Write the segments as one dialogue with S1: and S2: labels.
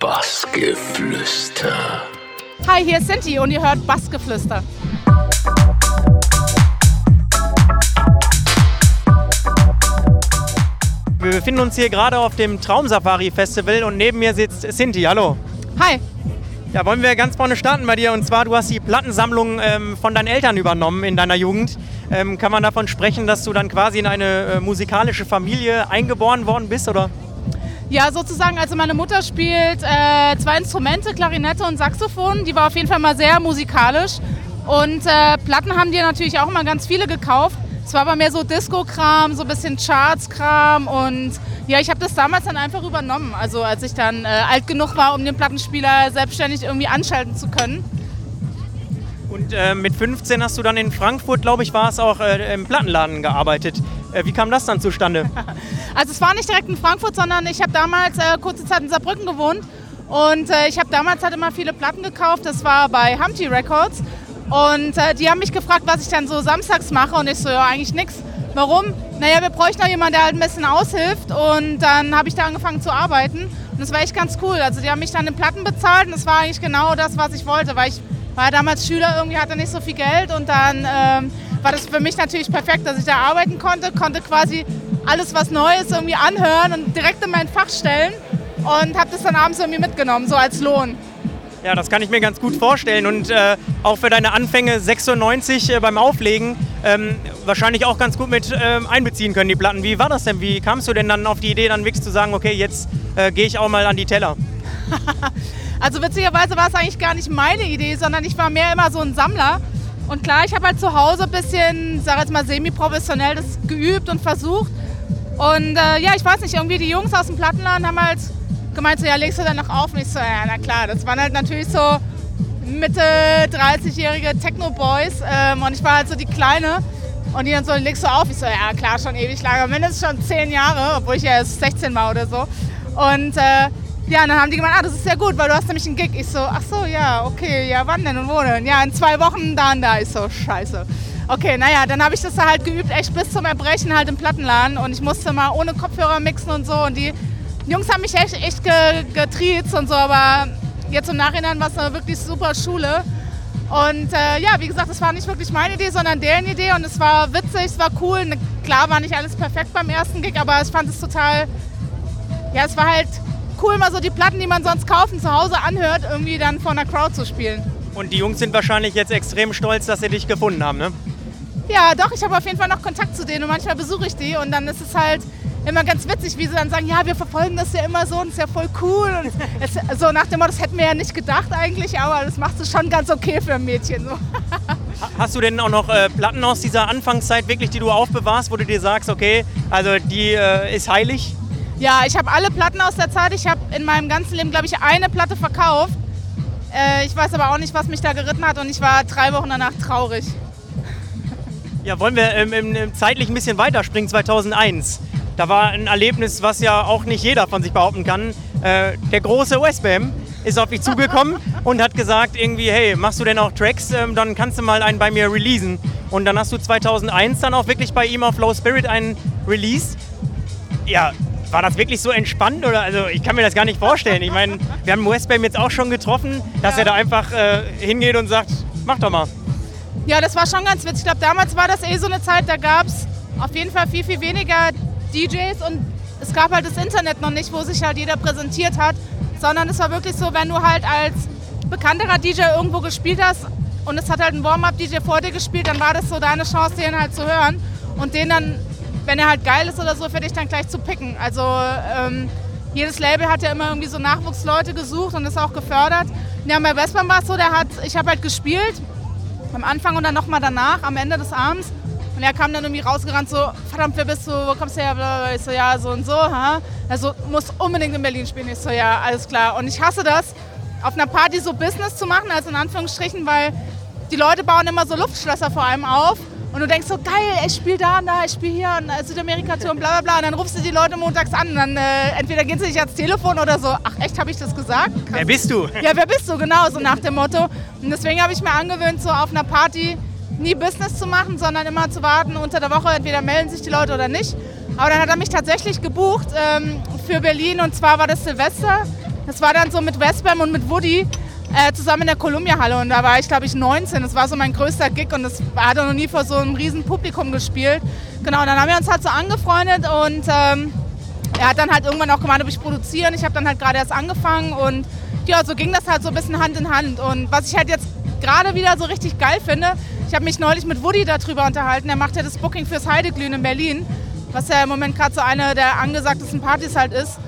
S1: Bassgeflüster.
S2: Hi, hier ist Sinti und ihr hört Bassgeflüster.
S3: Wir befinden uns hier gerade auf dem Traumsafari Festival und neben mir sitzt Sinti. Hallo.
S2: Hi.
S3: Ja, wollen wir ganz vorne starten bei dir. Und zwar, du hast die Plattensammlung ähm, von deinen Eltern übernommen in deiner Jugend. Ähm, kann man davon sprechen, dass du dann quasi in eine äh, musikalische Familie eingeboren worden bist, oder?
S2: Ja, sozusagen, also meine Mutter spielt äh, zwei Instrumente, Klarinette und Saxophon. Die war auf jeden Fall mal sehr musikalisch. Und äh, Platten haben die natürlich auch immer ganz viele gekauft. Es war aber mehr so Disco-Kram, so ein bisschen Charts-Kram und ja, ich habe das damals dann einfach übernommen. Also als ich dann äh, alt genug war, um den Plattenspieler selbstständig irgendwie anschalten zu können.
S3: Und äh, mit 15 hast du dann in Frankfurt, glaube ich, war es auch äh, im Plattenladen gearbeitet. Äh, wie kam das dann zustande?
S2: also es war nicht direkt in Frankfurt, sondern ich habe damals äh, kurze Zeit in Saarbrücken gewohnt und äh, ich habe damals halt immer viele Platten gekauft. Das war bei Humpty Records und äh, die haben mich gefragt, was ich dann so samstags mache. Und ich so, ja, eigentlich nichts. Warum? Naja, wir bräuchten noch jemanden, der halt ein bisschen aushilft. Und dann habe ich da angefangen zu arbeiten. Und das war echt ganz cool. Also die haben mich dann in Platten bezahlt und das war eigentlich genau das, was ich wollte. Weil ich war damals Schüler, irgendwie hatte nicht so viel Geld. Und dann ähm, war das für mich natürlich perfekt, dass ich da arbeiten konnte. Konnte quasi alles, was neu ist, irgendwie anhören und direkt in mein Fach stellen. Und habe das dann abends irgendwie mitgenommen, so als Lohn.
S3: Ja, das kann ich mir ganz gut vorstellen und äh, auch für deine Anfänge 96 äh, beim Auflegen ähm, wahrscheinlich auch ganz gut mit äh, einbeziehen können, die Platten. Wie war das denn? Wie kamst du denn dann auf die Idee, dann wirklich zu sagen, okay, jetzt äh, gehe ich auch mal an die Teller?
S2: also witzigerweise war es eigentlich gar nicht meine Idee, sondern ich war mehr immer so ein Sammler. Und klar, ich habe halt zu Hause ein bisschen, sag jetzt mal semi-professionell das geübt und versucht. Und äh, ja, ich weiß nicht, irgendwie die Jungs aus dem Plattenladen haben halt gemeint, so, ja, legst du dann noch auf? Und ich so, ja, na klar, das waren halt natürlich so Mitte 30-jährige Techno-Boys ähm, und ich war halt so die Kleine. Und die dann so, legst du auf? Ich so, ja klar, schon ewig lange, mindestens schon zehn Jahre, obwohl ich ja erst 16 war oder so. Und äh, ja, dann haben die gemeint, ah, das ist ja gut, weil du hast nämlich einen Gig. Ich so, ach so, ja, okay, ja, wann denn und wo denn? Ja, in zwei Wochen da und da. Ich so, scheiße. Okay, naja, dann habe ich das halt geübt, echt bis zum Erbrechen halt im Plattenladen und ich musste mal ohne Kopfhörer mixen und so und die Jungs haben mich echt, echt getriezt und so, aber jetzt im Nachhinein war es eine wirklich super Schule. Und äh, ja, wie gesagt, es war nicht wirklich meine Idee, sondern deren Idee und es war witzig, es war cool. Klar war nicht alles perfekt beim ersten Gig, aber ich fand es total, ja, es war halt cool, mal so die Platten, die man sonst kaufen, zu Hause anhört, irgendwie dann vor einer Crowd zu spielen.
S3: Und die Jungs sind wahrscheinlich jetzt extrem stolz, dass sie dich gefunden haben, ne?
S2: Ja, doch, ich habe auf jeden Fall noch Kontakt zu denen und manchmal besuche ich die und dann ist es halt, immer ganz witzig, wie sie dann sagen, ja, wir verfolgen das ja immer so und ist ja voll cool. Und es, so nach dem Motto, das hätten wir ja nicht gedacht eigentlich, aber das macht es schon ganz okay für ein Mädchen. So.
S3: Hast du denn auch noch äh, Platten aus dieser Anfangszeit wirklich, die du aufbewahrst, wo du dir sagst, okay, also die äh, ist heilig?
S2: Ja, ich habe alle Platten aus der Zeit. Ich habe in meinem ganzen Leben, glaube ich, eine Platte verkauft. Äh, ich weiß aber auch nicht, was mich da geritten hat und ich war drei Wochen danach traurig.
S3: Ja, wollen wir ähm, im, zeitlich ein bisschen weiterspringen, 2001. Da war ein Erlebnis, was ja auch nicht jeder von sich behaupten kann. Äh, der große Westbam ist auf dich zugekommen und hat gesagt irgendwie, hey, machst du denn auch Tracks? Ähm, dann kannst du mal einen bei mir releasen. Und dann hast du 2001 dann auch wirklich bei ihm auf Low Spirit einen released. Ja, war das wirklich so entspannt oder also ich kann mir das gar nicht vorstellen. Ich meine, wir haben Westbam jetzt auch schon getroffen, dass ja. er da einfach äh, hingeht und sagt, mach doch mal.
S2: Ja, das war schon ganz witzig. Ich glaube, damals war das eh so eine Zeit, da gab es auf jeden Fall viel, viel weniger DJs und es gab halt das Internet noch nicht, wo sich halt jeder präsentiert hat, sondern es war wirklich so, wenn du halt als bekannterer DJ irgendwo gespielt hast und es hat halt ein Warm-Up-DJ vor dir gespielt, dann war das so deine Chance, den halt zu hören und den dann, wenn er halt geil ist oder so, für dich dann gleich zu picken. Also ähm, jedes Label hat ja immer irgendwie so Nachwuchsleute gesucht und ist auch gefördert. Ja, bei Westbam war es so, der hat, ich habe halt gespielt, am Anfang und dann nochmal danach, am Ende des Abends. Und er kam dann irgendwie rausgerannt, so, verdammt, wer bist du, wo kommst du her? Ich so, ja, so und so, ha? Also, muss unbedingt in Berlin spielen. Ich so, ja, alles klar. Und ich hasse das, auf einer Party so Business zu machen, also in Anführungsstrichen, weil die Leute bauen immer so Luftschlösser vor allem auf. Und du denkst so, geil, ich spiele da und da, ich spiele hier in Südamerika-Tour und bla bla bla. Und dann rufst du die Leute montags an und dann äh, entweder gehen sie dich ans Telefon oder so, ach echt, habe ich das gesagt? Krass.
S3: Wer bist du?
S2: Ja, wer bist du, genau, so nach dem Motto. Und deswegen habe ich mir angewöhnt, so auf einer Party nie Business zu machen, sondern immer zu warten unter der Woche, entweder melden sich die Leute oder nicht. Aber dann hat er mich tatsächlich gebucht ähm, für Berlin und zwar war das Silvester Das war dann so mit Westbam und mit Woody äh, zusammen in der Columbia-Halle und da war ich, glaube ich, 19. Das war so mein größter Gig und das hat er noch nie vor so einem riesen Publikum gespielt. Genau, dann haben wir uns halt so angefreundet und ähm, er hat dann halt irgendwann auch gemeint, ob ich produzieren. Ich habe dann halt gerade erst angefangen und ja, so ging das halt so ein bisschen Hand in Hand. Und was ich halt jetzt gerade wieder so richtig geil finde, ich habe mich neulich mit Woody darüber unterhalten. Er macht ja das Booking fürs Heideglühen in Berlin, was ja im Moment gerade so eine der angesagtesten Partys halt ist.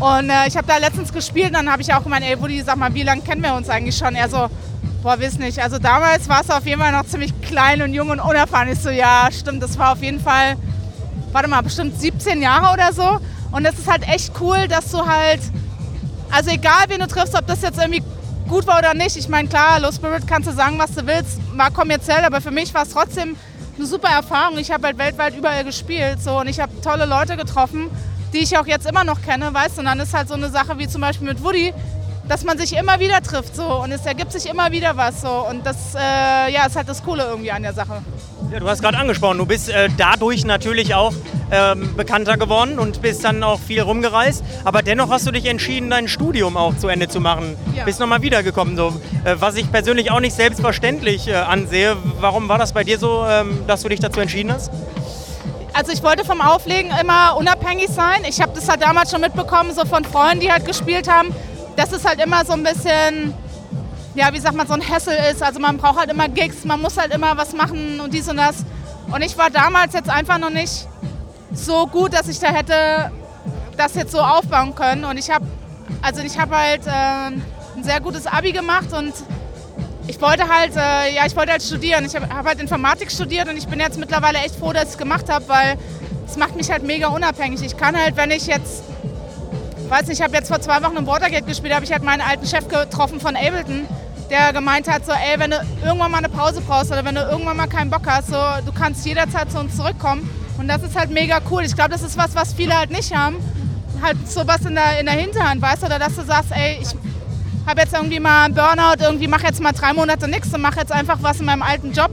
S2: Und äh, ich habe da letztens gespielt und dann habe ich auch gemeint, ey Woody, sag mal, wie lange kennen wir uns eigentlich schon? Er so, boah, weiß nicht. Also damals war es auf jeden Fall noch ziemlich klein und jung und unerfahren. Ich so, ja, stimmt, das war auf jeden Fall, warte mal, bestimmt 17 Jahre oder so. Und das ist halt echt cool, dass du halt, also egal wen du triffst, ob das jetzt irgendwie gut war oder nicht. Ich meine, klar, Low Spirit kannst du sagen, was du willst, war kommerziell, aber für mich war es trotzdem eine super Erfahrung. Ich habe halt weltweit überall gespielt so, und ich habe tolle Leute getroffen die ich auch jetzt immer noch kenne, weißt du, und dann ist halt so eine Sache wie zum Beispiel mit Woody, dass man sich immer wieder trifft so und es ergibt sich immer wieder was so und das äh, ja, ist halt das Coole irgendwie an der Sache.
S3: Ja, du hast gerade angesprochen, du bist äh, dadurch natürlich auch ähm, bekannter geworden und bist dann auch viel rumgereist, aber dennoch hast du dich entschieden, dein Studium auch zu Ende zu machen. Ja. Bist nochmal wiedergekommen, so, äh, was ich persönlich auch nicht selbstverständlich äh, ansehe. Warum war das bei dir so, ähm, dass du dich dazu entschieden hast?
S2: Also ich wollte vom Auflegen immer unabhängig sein. Ich habe das halt damals schon mitbekommen, so von Freunden, die halt gespielt haben, dass es halt immer so ein bisschen, ja, wie sagt man, so ein Hassel ist. Also man braucht halt immer Gigs, man muss halt immer was machen und dies und das. Und ich war damals jetzt einfach noch nicht so gut, dass ich da hätte das jetzt so aufbauen können. Und ich habe, also ich habe halt äh, ein sehr gutes Abi gemacht und ich wollte halt, äh, ja, ich wollte halt studieren. Ich habe hab halt Informatik studiert und ich bin jetzt mittlerweile echt froh, dass ich es gemacht habe, weil es macht mich halt mega unabhängig. Ich kann halt, wenn ich jetzt, weiß nicht, ich habe jetzt vor zwei Wochen im Watergate gespielt, habe ich halt meinen alten Chef getroffen von Ableton, der gemeint hat, so, ey, wenn du irgendwann mal eine Pause brauchst oder wenn du irgendwann mal keinen Bock hast, so, du kannst jederzeit zu uns zurückkommen. Und das ist halt mega cool. Ich glaube, das ist was, was viele halt nicht haben. Halt sowas in der, in der Hinterhand, weißt du, oder dass du sagst, ey, ich habe jetzt irgendwie mal einen Burnout, irgendwie mache jetzt mal drei Monate nichts und mache jetzt einfach was in meinem alten Job.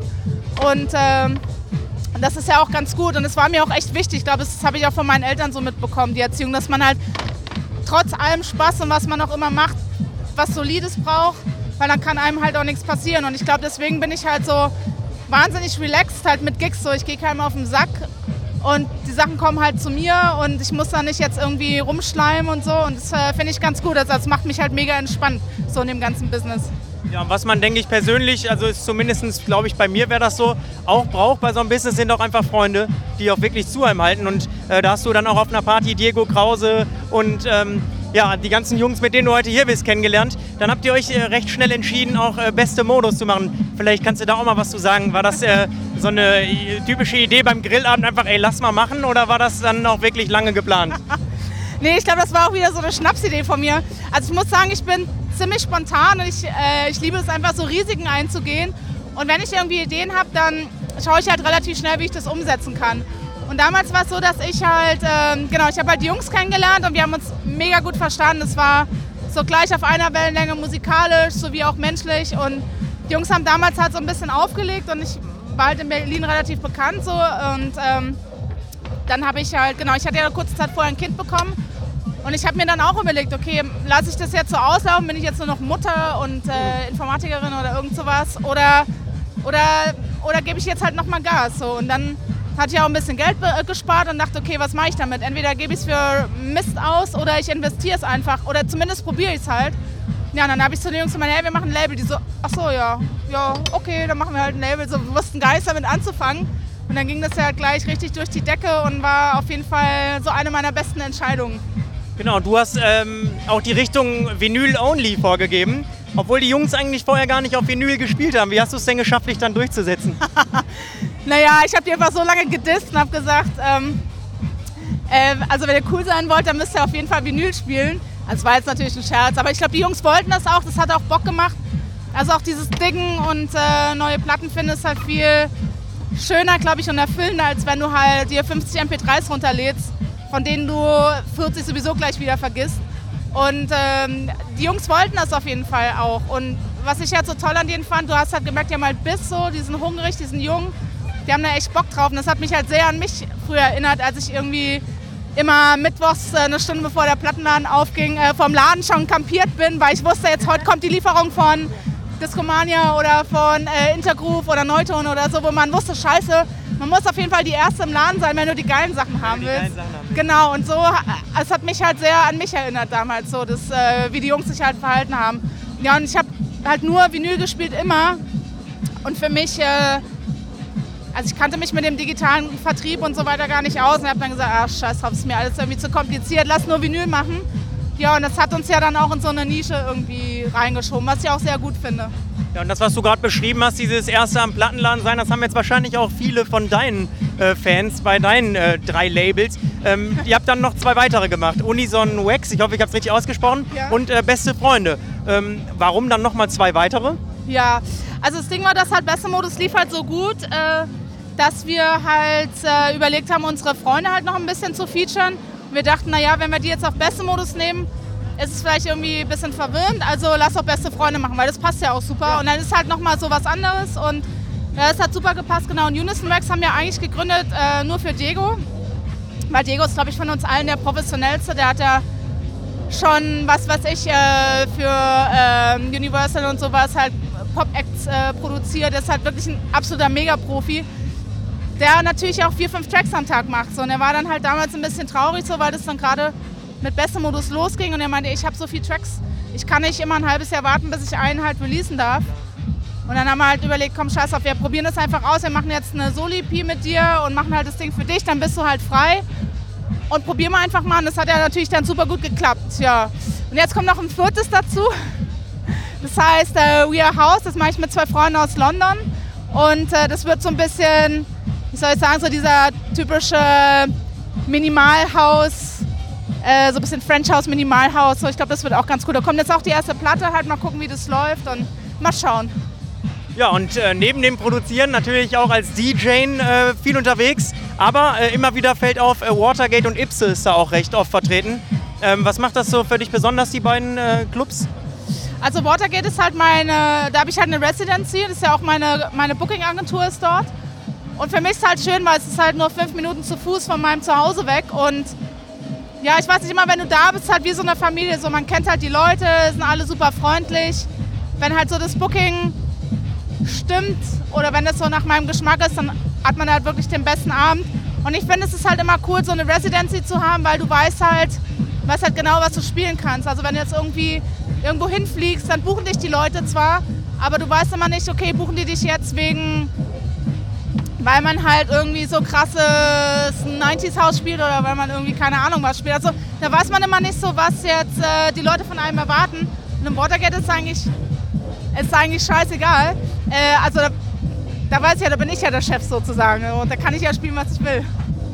S2: Und ähm, das ist ja auch ganz gut und es war mir auch echt wichtig. Ich glaube, das habe ich auch von meinen Eltern so mitbekommen, die Erziehung, dass man halt trotz allem Spaß und was man auch immer macht, was Solides braucht, weil dann kann einem halt auch nichts passieren. Und ich glaube, deswegen bin ich halt so wahnsinnig relaxed halt mit Gigs. So, ich gehe keinem auf den Sack und die Sachen kommen halt zu mir und ich muss da nicht jetzt irgendwie rumschleimen und so. Und das äh, finde ich ganz gut. Also das macht mich halt mega entspannt, so in dem ganzen Business.
S3: Ja, was man, denke ich, persönlich, also ist zumindest, glaube ich, bei mir wäre das so, auch braucht bei so einem Business sind auch einfach Freunde, die auch wirklich zu einem halten. Und äh, da hast du dann auch auf einer Party Diego Krause und ähm, ja, die ganzen Jungs, mit denen du heute hier bist, kennengelernt. Dann habt ihr euch äh, recht schnell entschieden, auch äh, beste Modus zu machen. Vielleicht kannst du da auch mal was zu sagen. War das äh, so eine äh, typische Idee beim Grillabend, einfach, ey, lass mal machen, oder war das dann auch wirklich lange geplant?
S2: nee, ich glaube, das war auch wieder so eine Schnapsidee von mir. Also ich muss sagen, ich bin ziemlich spontan und ich, äh, ich liebe es einfach, so Risiken einzugehen. Und wenn ich irgendwie Ideen habe, dann schaue ich halt relativ schnell, wie ich das umsetzen kann. Und damals war es so, dass ich halt, ähm, genau, ich habe halt die Jungs kennengelernt und wir haben uns mega gut verstanden. Es war so gleich auf einer Wellenlänge musikalisch sowie auch menschlich. Und die Jungs haben damals halt so ein bisschen aufgelegt und ich war halt in Berlin relativ bekannt so. Und ähm, dann habe ich halt, genau, ich hatte ja kurze Zeit vorher ein Kind bekommen. Und ich habe mir dann auch überlegt, okay, lasse ich das jetzt so auslaufen, bin ich jetzt nur noch Mutter und äh, Informatikerin oder irgend sowas? Oder, oder, oder gebe ich jetzt halt nochmal Gas? So. Und dann hatte ja auch ein bisschen Geld äh, gespart und dachte, okay, was mache ich damit? Entweder gebe ich es für Mist aus oder ich investiere es einfach oder zumindest probiere ich es halt. Ja, und dann habe ich zu den Jungs gemeint, hey, wir machen ein Label. Die so, ach so, ja, ja, okay, dann machen wir halt ein Label. So, wir wussten gar nichts damit anzufangen. Und dann ging das ja gleich richtig durch die Decke und war auf jeden Fall so eine meiner besten Entscheidungen.
S3: Genau, du hast ähm, auch die Richtung Vinyl Only vorgegeben, obwohl die Jungs eigentlich vorher gar nicht auf Vinyl gespielt haben. Wie hast du es denn geschafft, dich dann durchzusetzen?
S2: Naja, ich habe die einfach so lange gedisst und habe gesagt, ähm, äh, also wenn ihr cool sein wollt, dann müsst ihr auf jeden Fall Vinyl spielen. Das war jetzt natürlich ein Scherz, aber ich glaube, die Jungs wollten das auch, das hat auch Bock gemacht. Also auch dieses Diggen und äh, neue Platten finden ist halt viel schöner, glaube ich, und erfüllender, als wenn du halt dir 50 MP3s runterlädst, von denen du 40 sowieso gleich wieder vergisst. Und ähm, die Jungs wollten das auf jeden Fall auch. Und was ich halt so toll an denen fand, du hast halt gemerkt, die haben halt Biss so, die sind hungrig, die sind jung die haben da echt Bock drauf. Und das hat mich halt sehr an mich früher erinnert, als ich irgendwie immer mittwochs äh, eine Stunde bevor der Plattenladen aufging, äh, vom Laden schon kampiert bin, weil ich wusste, jetzt heute kommt die Lieferung von Discomania oder von äh, Intergroove oder Neuton oder so, wo man wusste, scheiße, man muss auf jeden Fall die Erste im Laden sein, wenn du die geilen Sachen haben willst. Haben. Genau, und so, es hat mich halt sehr an mich erinnert damals, so, dass, wie die Jungs sich halt verhalten haben. Ja, und ich habe halt nur Vinyl gespielt, immer. Und für mich also ich kannte mich mit dem digitalen Vertrieb und so weiter gar nicht aus und habe dann gesagt, ach scheiß drauf, ist mir alles irgendwie zu kompliziert, lass nur Vinyl machen. Ja, und das hat uns ja dann auch in so eine Nische irgendwie reingeschoben, was ich auch sehr gut finde.
S3: Ja, und das, was du gerade beschrieben hast, dieses erste am Plattenladen sein, das haben jetzt wahrscheinlich auch viele von deinen äh, Fans bei deinen äh, drei Labels. Ähm, ihr habt dann noch zwei weitere gemacht. Unison Wax, ich hoffe, ich habe es richtig ausgesprochen, ja. und äh, Beste Freunde. Ähm, warum dann nochmal zwei weitere?
S2: Ja, also das Ding war, dass halt Beste Modus lief halt so gut äh, dass wir halt äh, überlegt haben, unsere Freunde halt noch ein bisschen zu featuren. Wir dachten, naja, wenn wir die jetzt auf beste Modus nehmen, ist es vielleicht irgendwie ein bisschen verwirrend. Also lass auch beste Freunde machen, weil das passt ja auch super. Ja. Und dann ist halt nochmal so was anderes und es hat super gepasst, genau. Und Unison Wax haben wir eigentlich gegründet äh, nur für Diego. Weil Diego ist, glaube ich, von uns allen der professionellste. Der hat ja schon, was weiß ich, äh, für äh, Universal und sowas halt Pop-Acts äh, produziert. Der ist halt wirklich ein absoluter Mega-Profi der natürlich auch vier, fünf Tracks am Tag macht. So. Und er war dann halt damals ein bisschen traurig, so, weil das dann gerade mit bestem Modus losging. Und er meinte, ich habe so viele Tracks, ich kann nicht immer ein halbes Jahr warten, bis ich einen halt releasen darf. Und dann haben wir halt überlegt, komm, scheiß auf, wir probieren das einfach aus. Wir machen jetzt eine Soli-P mit dir und machen halt das Ding für dich, dann bist du halt frei. Und probieren wir einfach mal. Und das hat ja natürlich dann super gut geklappt. Ja. Und jetzt kommt noch ein viertes dazu. Das heißt äh, We Are House, das mache ich mit zwei Freunden aus London. Und äh, das wird so ein bisschen wie soll ich sagen, so dieser typische Minimalhaus, äh, so ein bisschen French House, Minimalhaus. So, ich glaube, das wird auch ganz cool. Da kommt jetzt auch die erste Platte, halt mal gucken, wie das läuft und mal schauen.
S3: Ja, und äh, neben dem Produzieren natürlich auch als DJ äh, viel unterwegs, aber äh, immer wieder fällt auf, äh, Watergate und Ipse ist da auch recht oft vertreten. Ähm, was macht das so für dich besonders, die beiden äh, Clubs?
S2: Also Watergate ist halt meine, da habe ich halt eine Residency, das ist ja auch meine, meine Booking-Agentur ist dort. Und für mich ist es halt schön, weil es ist halt nur fünf Minuten zu Fuß von meinem Zuhause weg. Und ja, ich weiß nicht immer, wenn du da bist, halt wie so eine Familie. So, man kennt halt die Leute, sind alle super freundlich. Wenn halt so das Booking stimmt oder wenn das so nach meinem Geschmack ist, dann hat man halt wirklich den besten Abend. Und ich finde, es ist halt immer cool, so eine Residency zu haben, weil du weißt halt, weißt halt genau, was du spielen kannst. Also wenn du jetzt irgendwie irgendwo hinfliegst, dann buchen dich die Leute zwar, aber du weißt immer nicht, okay, buchen die dich jetzt wegen weil man halt irgendwie so krasses 90s-Haus spielt oder weil man irgendwie keine Ahnung was spielt. Also da weiß man immer nicht so, was jetzt äh, die Leute von einem erwarten. Und im Watergate ist eigentlich, ist eigentlich scheißegal. Äh, also da, da weiß ich ja, da bin ich ja der Chef sozusagen und da kann ich ja spielen, was ich will.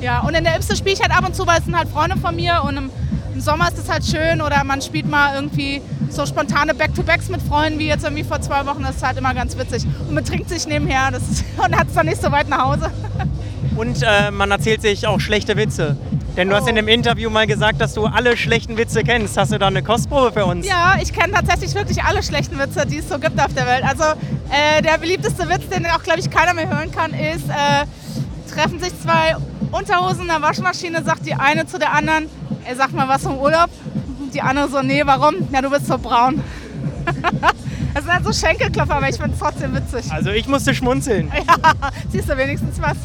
S2: Ja, und in der Ipse spiele ich halt ab und zu, weil es sind halt Freunde von mir und im, im Sommer ist es halt schön oder man spielt mal irgendwie so spontane Back-to-Backs mit Freunden, wie jetzt irgendwie vor zwei Wochen, das ist halt immer ganz witzig. Und man trinkt sich nebenher ist, und hat es dann nicht so weit nach Hause.
S3: Und äh, man erzählt sich auch schlechte Witze. Denn du oh. hast in dem Interview mal gesagt, dass du alle schlechten Witze kennst. Hast du da eine Kostprobe für uns?
S2: Ja, ich kenne tatsächlich wirklich alle schlechten Witze, die es so gibt auf der Welt. Also äh, der beliebteste Witz, den auch, glaube ich, keiner mehr hören kann, ist, äh, treffen sich zwei Unterhosen in der Waschmaschine, sagt die eine zu der anderen, er sagt mal was vom Urlaub. Die andere so, nee, warum? Ja, du bist so braun. das sind halt so Schenkelklopfer, aber ich finde es trotzdem witzig.
S3: Also ich musste schmunzeln.
S2: Ja, siehst du wenigstens was.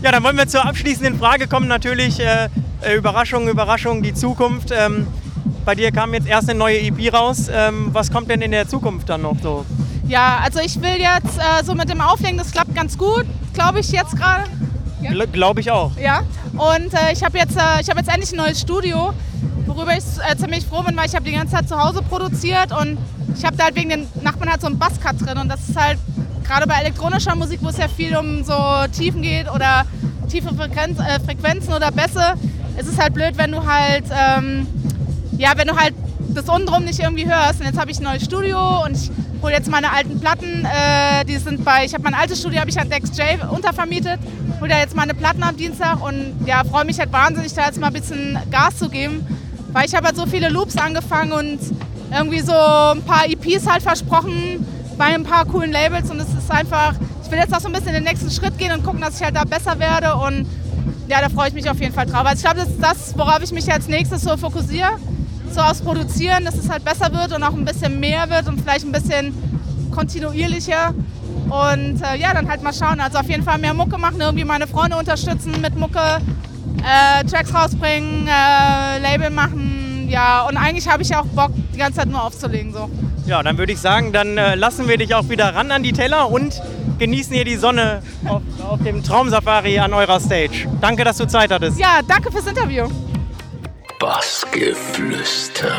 S3: Ja, dann wollen wir zur abschließenden Frage kommen. Natürlich äh, äh, Überraschung, Überraschung, die Zukunft. Ähm, bei dir kam jetzt erst eine neue EP raus. Ähm, was kommt denn in der Zukunft dann noch so?
S2: Ja, also ich will jetzt äh, so mit dem Auflegen, das klappt ganz gut, glaube ich jetzt gerade.
S3: Ja? Glaube ich auch.
S2: Ja, und äh, ich habe jetzt, äh, hab jetzt endlich ein neues Studio worüber ich äh, ziemlich froh bin, weil ich habe die ganze Zeit zu Hause produziert und ich habe da halt wegen den Nachbarn halt so einen Basscut drin und das ist halt gerade bei elektronischer Musik, wo es ja viel um so Tiefen geht oder tiefe Frequenz, äh, Frequenzen oder Bässe, es ist halt blöd, wenn du halt, ähm, ja, wenn du halt das untenrum nicht irgendwie hörst. Und jetzt habe ich ein neues Studio und ich hole jetzt meine alten Platten, äh, die sind bei, ich habe mein altes Studio, habe ich an Dex untervermietet, hole da jetzt meine Platten am Dienstag und ja, freue mich halt wahnsinnig, da jetzt mal ein bisschen Gas zu geben. Weil ich habe halt so viele Loops angefangen und irgendwie so ein paar EPs halt versprochen bei ein paar coolen Labels und es ist einfach, ich will jetzt auch so ein bisschen den nächsten Schritt gehen und gucken, dass ich halt da besser werde und ja, da freue ich mich auf jeden Fall drauf. Also ich glaube, das ist das, worauf ich mich als nächstes so fokussiere. So aufs Produzieren, dass es halt besser wird und auch ein bisschen mehr wird und vielleicht ein bisschen kontinuierlicher. Und äh, ja, dann halt mal schauen. Also auf jeden Fall mehr Mucke machen, irgendwie meine Freunde unterstützen mit Mucke, äh, Tracks rausbringen, äh, Label machen. Ja, und eigentlich habe ich auch Bock, die ganze Zeit nur aufzulegen. So.
S3: Ja, dann würde ich sagen, dann äh, lassen wir dich auch wieder ran an die Teller und genießen hier die Sonne auf, auf dem Traumsafari an eurer Stage. Danke, dass du Zeit hattest.
S2: Ja, danke fürs Interview.
S1: Bassgeflüster.